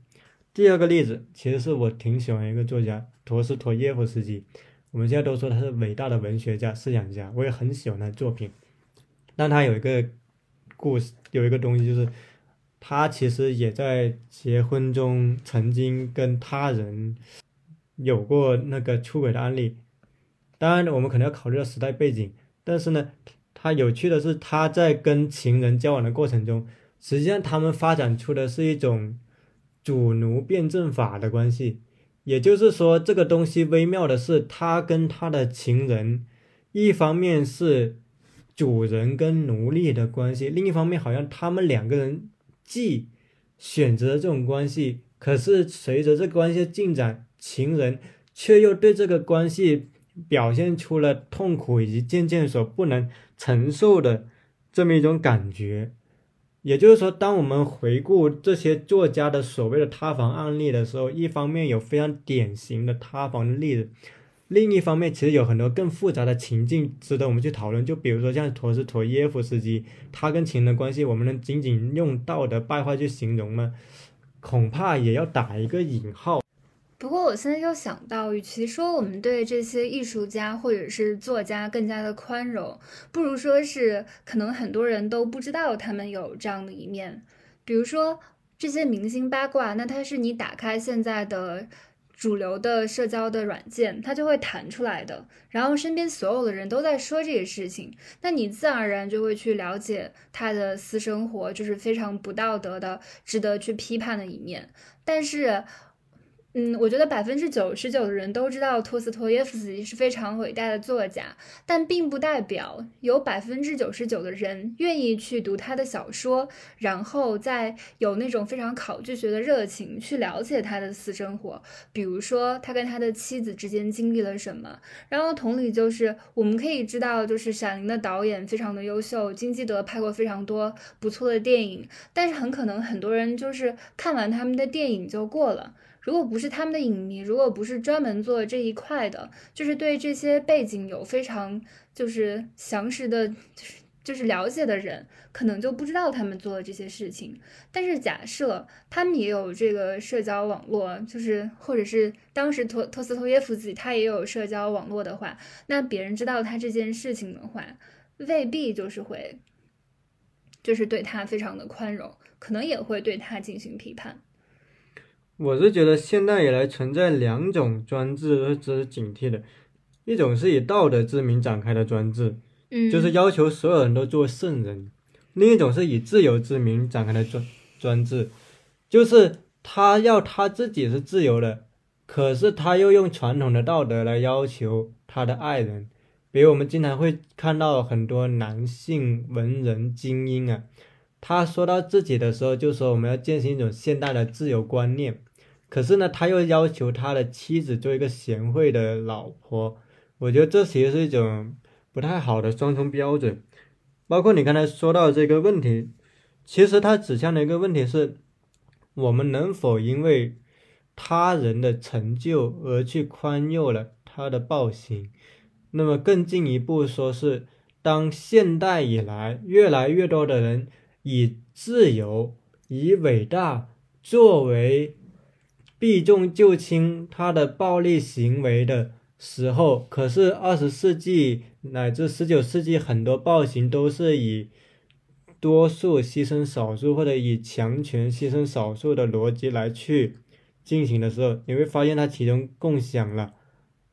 第二个例子，其实是我挺喜欢一个作家陀思妥耶夫斯基。我们现在都说他是伟大的文学家、思想家，我也很喜欢他的作品。但他有一个故事，有一个东西，就是他其实也在结婚中曾经跟他人有过那个出轨的案例。当然，我们可能要考虑到时代背景。但是呢，他有趣的是，他在跟情人交往的过程中，实际上他们发展出的是一种。主奴辩证法的关系，也就是说，这个东西微妙的是，他跟他的情人，一方面是主人跟奴隶的关系，另一方面好像他们两个人既选择了这种关系，可是随着这个关系的进展，情人却又对这个关系表现出了痛苦以及渐渐所不能承受的这么一种感觉。也就是说，当我们回顾这些作家的所谓的塌房案例的时候，一方面有非常典型的塌房的例子，另一方面其实有很多更复杂的情境值得我们去讨论。就比如说像陀思妥耶夫斯基，他跟情人的关系，我们能仅仅用道德败坏去形容吗？恐怕也要打一个引号。不过我现在又想到，与其说我们对这些艺术家或者是作家更加的宽容，不如说是可能很多人都不知道他们有这样的一面。比如说这些明星八卦，那它是你打开现在的主流的社交的软件，它就会弹出来的。然后身边所有的人都在说这个事情，那你自然而然就会去了解他的私生活，就是非常不道德的、值得去批判的一面。但是。嗯，我觉得百分之九十九的人都知道托斯托耶夫斯基是非常伟大的作家，但并不代表有百分之九十九的人愿意去读他的小说，然后再有那种非常考据学的热情去了解他的私生活，比如说他跟他的妻子之间经历了什么。然后同理，就是我们可以知道，就是《闪灵》的导演非常的优秀，金基德拍过非常多不错的电影，但是很可能很多人就是看完他们的电影就过了。如果不是他们的影迷，如果不是专门做这一块的，就是对这些背景有非常就是详实的，就是就是了解的人，可能就不知道他们做的这些事情。但是假设他们也有这个社交网络，就是或者是当时托托斯托耶夫斯基他也有社交网络的话，那别人知道他这件事情的话，未必就是会，就是对他非常的宽容，可能也会对他进行批判。我是觉得现代以来存在两种专制值得警惕的，一种是以道德之名展开的专制，嗯，就是要求所有人都做圣人；另一种是以自由之名展开的专专制，就是他要他自己是自由的，可是他又用传统的道德来要求他的爱人。比如我们经常会看到很多男性文人精英啊，他说到自己的时候就说我们要践行一种现代的自由观念。可是呢，他又要求他的妻子做一个贤惠的老婆，我觉得这其实是一种不太好的双重标准。包括你刚才说到这个问题，其实他指向的一个问题是：我们能否因为他人的成就而去宽宥了他的暴行？那么更进一步说，是当现代以来越来越多的人以自由、以伟大作为。避重就轻他的暴力行为的时候，可是二十世纪乃至十九世纪很多暴行都是以多数牺牲少数或者以强权牺牲少数的逻辑来去进行的时候，你会发现它其中共享了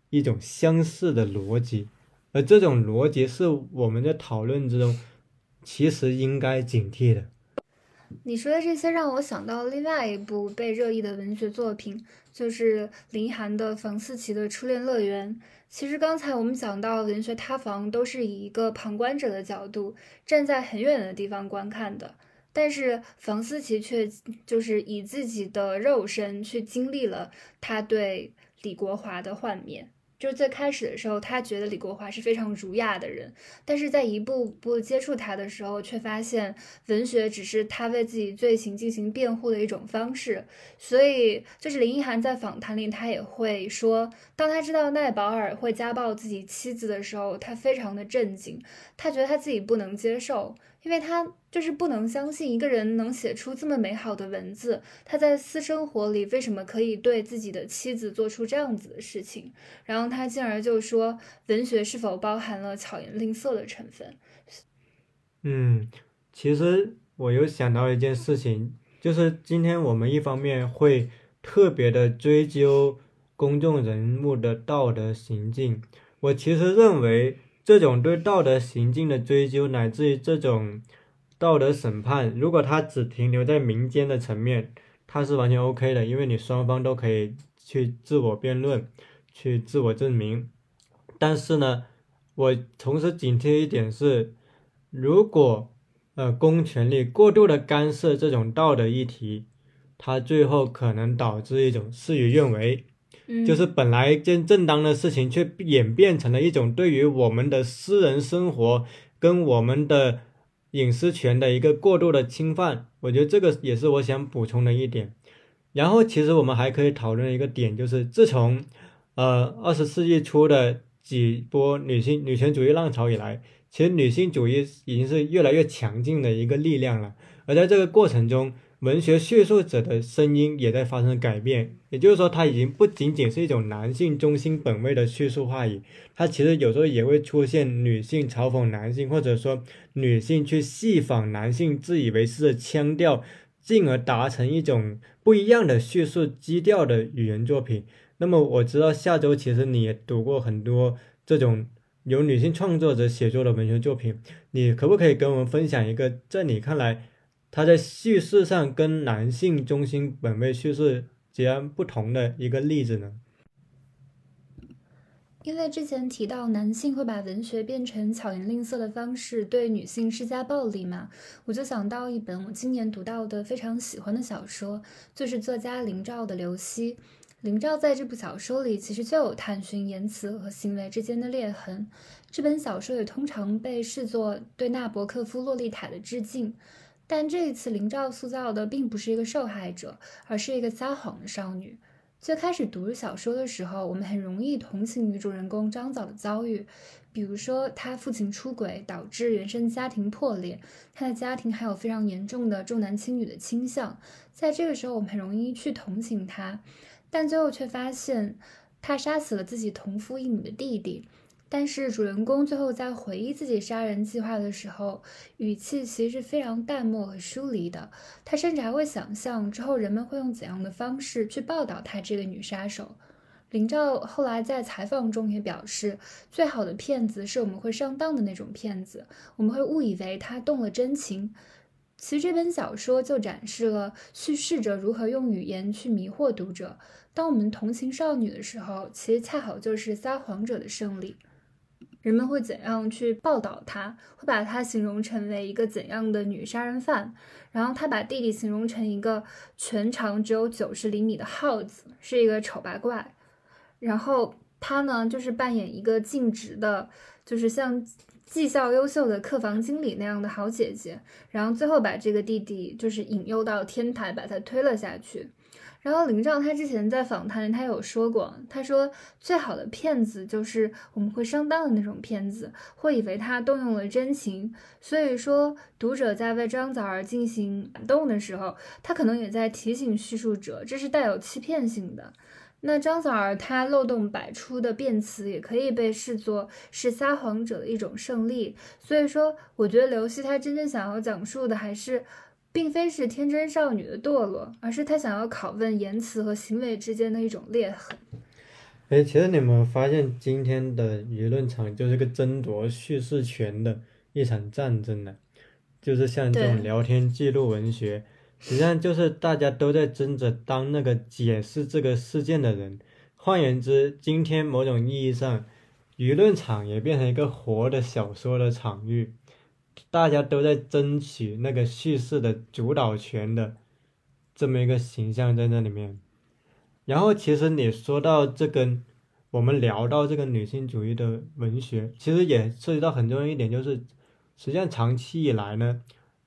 一种相似的逻辑，而这种逻辑是我们在讨论之中其实应该警惕的。你说的这些让我想到另外一部被热议的文学作品，就是林涵的房思琪的《初恋乐园》。其实刚才我们讲到文学塌房，都是以一个旁观者的角度，站在很远的地方观看的。但是房思琪却就是以自己的肉身去经历了他对李国华的幻灭。就是最开始的时候，他觉得李国华是非常儒雅的人，但是在一步步接触他的时候，却发现文学只是他为自己罪行进行辩护的一种方式。所以，就是林奕涵在访谈里，他也会说，当他知道奈保尔会家暴自己妻子的时候，他非常的震惊，他觉得他自己不能接受。因为他就是不能相信一个人能写出这么美好的文字，他在私生活里为什么可以对自己的妻子做出这样子的事情？然后他进而就说，文学是否包含了巧言令色的成分？嗯，其实我又想到一件事情，就是今天我们一方面会特别的追究公众人物的道德行径，我其实认为。这种对道德行径的追究，乃至于这种道德审判，如果它只停留在民间的层面，它是完全 OK 的，因为你双方都可以去自我辩论，去自我证明。但是呢，我同时警惕一点是，如果呃公权力过度的干涉这种道德议题，它最后可能导致一种事与愿违。就是本来一件正当的事情，却演变成了一种对于我们的私人生活跟我们的隐私权的一个过度的侵犯。我觉得这个也是我想补充的一点。然后，其实我们还可以讨论一个点，就是自从呃二十世纪初的几波女性女权主义浪潮以来，其实女性主义已经是越来越强劲的一个力量了。而在这个过程中，文学叙述者的声音也在发生改变，也就是说，它已经不仅仅是一种男性中心本位的叙述话语，它其实有时候也会出现女性嘲讽男性，或者说女性去戏仿男性自以为是的腔调，进而达成一种不一样的叙述基调的语言作品。那么我知道下周其实你也读过很多这种由女性创作者写作的文学作品，你可不可以跟我们分享一个在你看来？他在叙事上跟男性中心本位叙事截然不同的一个例子呢？因为之前提到男性会把文学变成巧言令色的方式对女性施加暴力嘛，我就想到一本我今年读到的非常喜欢的小说，就是作家林兆的《刘希》。林兆在这部小说里其实就有探寻言辞和行为之间的裂痕。这本小说也通常被视作对纳博科夫《洛丽塔》的致敬。但这一次，林兆塑造的并不是一个受害者，而是一个撒谎的少女。最开始读小说的时候，我们很容易同情女主人公张枣的遭遇，比如说她父亲出轨导致原生家庭破裂，她的家庭还有非常严重的重男轻女的倾向。在这个时候，我们很容易去同情她，但最后却发现，她杀死了自己同父异母的弟弟。但是主人公最后在回忆自己杀人计划的时候，语气其实是非常淡漠和疏离的。他甚至还会想象之后人们会用怎样的方式去报道他这个女杀手。林兆后来在采访中也表示，最好的骗子是我们会上当的那种骗子，我们会误以为他动了真情。其实这本小说就展示了叙事者如何用语言去迷惑读者。当我们同情少女的时候，其实恰好就是撒谎者的胜利。人们会怎样去报道她？会把她形容成为一个怎样的女杀人犯？然后他把弟弟形容成一个全长只有九十厘米的耗子，是一个丑八怪。然后他呢，就是扮演一个尽职的，就是像绩效优秀的客房经理那样的好姐姐。然后最后把这个弟弟就是引诱到天台，把他推了下去。然后林兆他之前在访谈里他有说过，他说最好的骗子就是我们会上当的那种骗子，会以为他动用了真情。所以说读者在为张枣儿进行感动的时候，他可能也在提醒叙述者，这是带有欺骗性的。那张枣儿他漏洞百出的辩词，也可以被视作是撒谎者的一种胜利。所以说，我觉得刘希他真正想要讲述的还是。并非是天真少女的堕落，而是他想要拷问言辞和行为之间的一种裂痕。哎，其实你们发现今天的舆论场就是个争夺叙事权的一场战争呢？就是像这种聊天记录文学，实际上就是大家都在争着当那个解释这个事件的人。换言之，今天某种意义上，舆论场也变成一个活的小说的场域。大家都在争取那个叙事的主导权的这么一个形象在那里面，然后其实你说到这跟，我们聊到这个女性主义的文学，其实也涉及到很重要一点，就是实际上长期以来呢，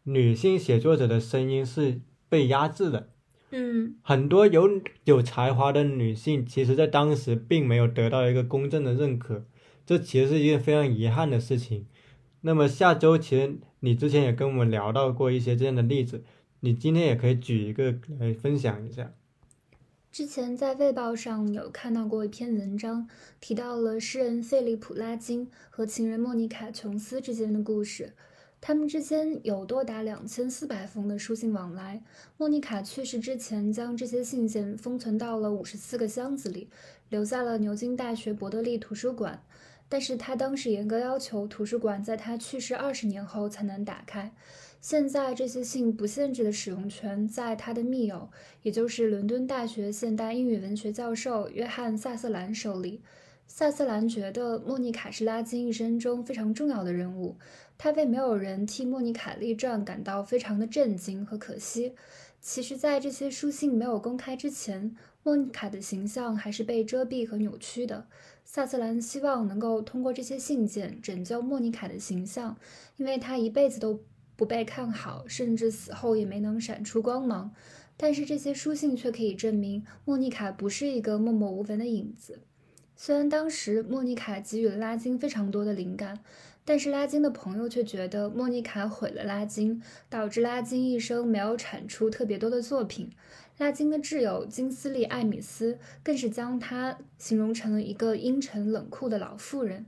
女性写作者的声音是被压制的。嗯，很多有有才华的女性，其实在当时并没有得到一个公正的认可，这其实是一件非常遗憾的事情。那么下周其实你之前也跟我们聊到过一些这样的例子，你今天也可以举一个来分享一下。之前在《卫报》上有看到过一篇文章，提到了诗人费利普·拉金和情人莫妮卡·琼斯之间的故事。他们之间有多达两千四百封的书信往来。莫妮卡去世之前，将这些信件封存到了五十四个箱子里，留在了牛津大学伯德利图书馆。但是他当时严格要求图书馆在他去世二十年后才能打开。现在这些信不限制的使用权在他的密友，也就是伦敦大学现代英语文学教授约翰·萨瑟兰手里。萨瑟兰觉得莫妮卡是拉金一生中非常重要的人物，他为没有人替莫妮卡立传感到非常的震惊和可惜。其实，在这些书信没有公开之前，莫妮卡的形象还是被遮蔽和扭曲的。萨瑟兰希望能够通过这些信件拯救莫妮卡的形象，因为她一辈子都不被看好，甚至死后也没能闪出光芒。但是这些书信却可以证明，莫妮卡不是一个默默无闻的影子。虽然当时莫妮卡给予了拉金非常多的灵感。但是拉金的朋友却觉得莫妮卡毁了拉金，导致拉金一生没有产出特别多的作品。拉金的挚友金斯利·艾米斯更是将她形容成了一个阴沉冷酷的老妇人。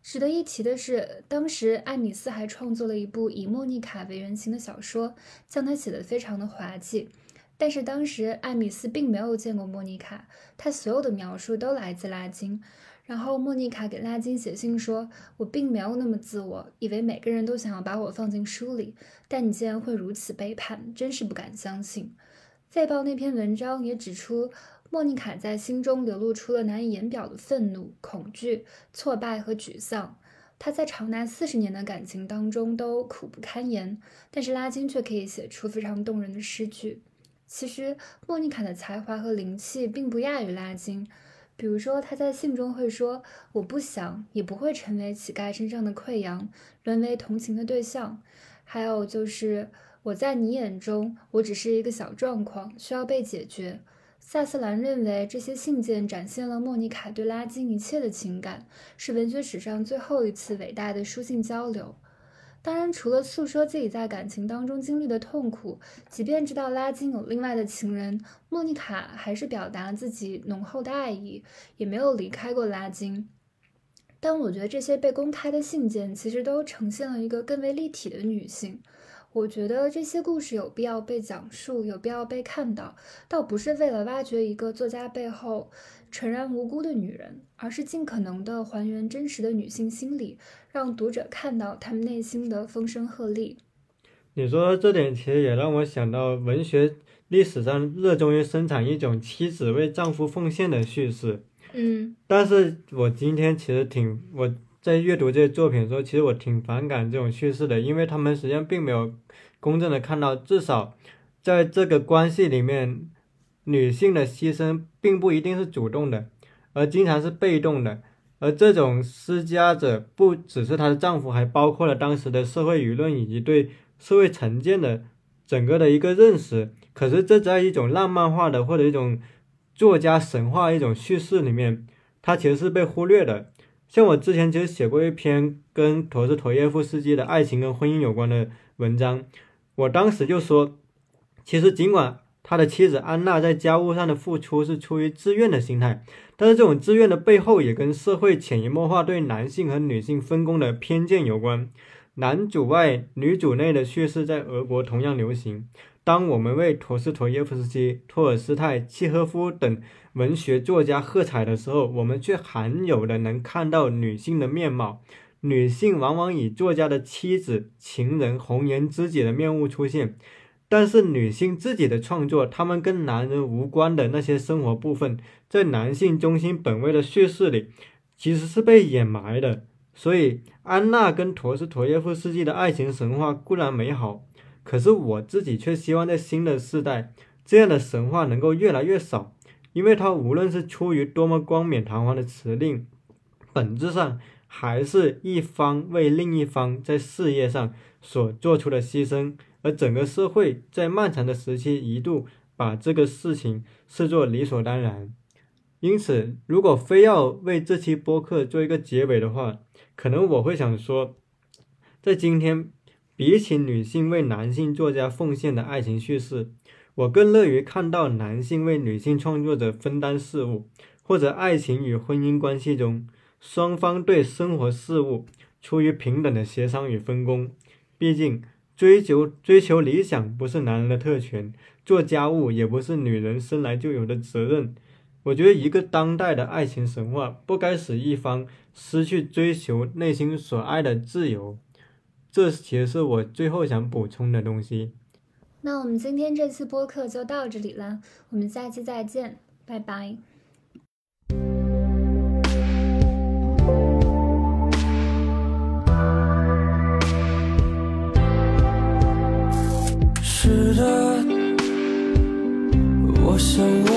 值得一提的是，当时艾米斯还创作了一部以莫妮卡为原型的小说，将她写得非常的滑稽。但是当时艾米斯并没有见过莫妮卡，他所有的描述都来自拉金。然后莫妮卡给拉金写信说：“我并没有那么自我，以为每个人都想要把我放进书里，但你竟然会如此背叛，真是不敢相信。”《费报》那篇文章也指出，莫妮卡在心中流露出了难以言表的愤怒、恐惧、挫败和沮丧。她在长达四十年的感情当中都苦不堪言，但是拉金却可以写出非常动人的诗句。其实，莫妮卡的才华和灵气并不亚于拉金。比如说，他在信中会说：“我不想，也不会成为乞丐身上的溃疡，沦为同情的对象。”还有就是，我在你眼中，我只是一个小状况，需要被解决。萨斯兰认为，这些信件展现了莫妮卡对拉金一切的情感，是文学史上最后一次伟大的书信交流。当然，除了诉说自己在感情当中经历的痛苦，即便知道拉金有另外的情人，莫妮卡还是表达了自己浓厚的爱意，也没有离开过拉金。但我觉得这些被公开的信件其实都呈现了一个更为立体的女性。我觉得这些故事有必要被讲述，有必要被看到，倒不是为了挖掘一个作家背后。纯然无辜的女人，而是尽可能的还原真实的女性心理，让读者看到她们内心的风声鹤唳。你说这点其实也让我想到文学历史上热衷于生产一种妻子为丈夫奉献的叙事。嗯，但是我今天其实挺我在阅读这些作品的时候，其实我挺反感这种叙事的，因为他们实际上并没有公正的看到，至少在这个关系里面。女性的牺牲并不一定是主动的，而经常是被动的。而这种施加者不只是她的丈夫，还包括了当时的社会舆论以及对社会成见的整个的一个认识。可是这在一种浪漫化的或者一种作家神话一种叙事里面，它其实是被忽略的。像我之前其实写过一篇跟陀思妥耶夫斯基的爱情跟婚姻有关的文章，我当时就说，其实尽管。他的妻子安娜在家务上的付出是出于自愿的心态，但是这种自愿的背后也跟社会潜移默化对男性和女性分工的偏见有关。男主外女主内的叙事在俄国同样流行。当我们为陀思妥耶夫斯基、托尔斯泰、契诃夫等文学作家喝彩的时候，我们却罕有的能看到女性的面貌。女性往往以作家的妻子、情人、红颜知己的面目出现。但是女性自己的创作，她们跟男人无关的那些生活部分，在男性中心本位的叙事里，其实是被掩埋的。所以，安娜跟陀思妥耶夫斯基的爱情神话固然美好，可是我自己却希望在新的时代，这样的神话能够越来越少，因为它无论是出于多么冠冕堂皇的辞令，本质上还是一方为另一方在事业上所做出的牺牲。而整个社会在漫长的时期一度把这个事情视作理所当然，因此，如果非要为这期播客做一个结尾的话，可能我会想说，在今天，比起女性为男性作家奉献的爱情叙事，我更乐于看到男性为女性创作者分担事务，或者爱情与婚姻关系中双方对生活事务出于平等的协商与分工。毕竟。追求追求理想不是男人的特权，做家务也不是女人生来就有的责任。我觉得一个当代的爱情神话不该使一方失去追求内心所爱的自由。这其实是我最后想补充的东西。那我们今天这次播客就到这里了，我们下期再见，拜拜。是的，我想。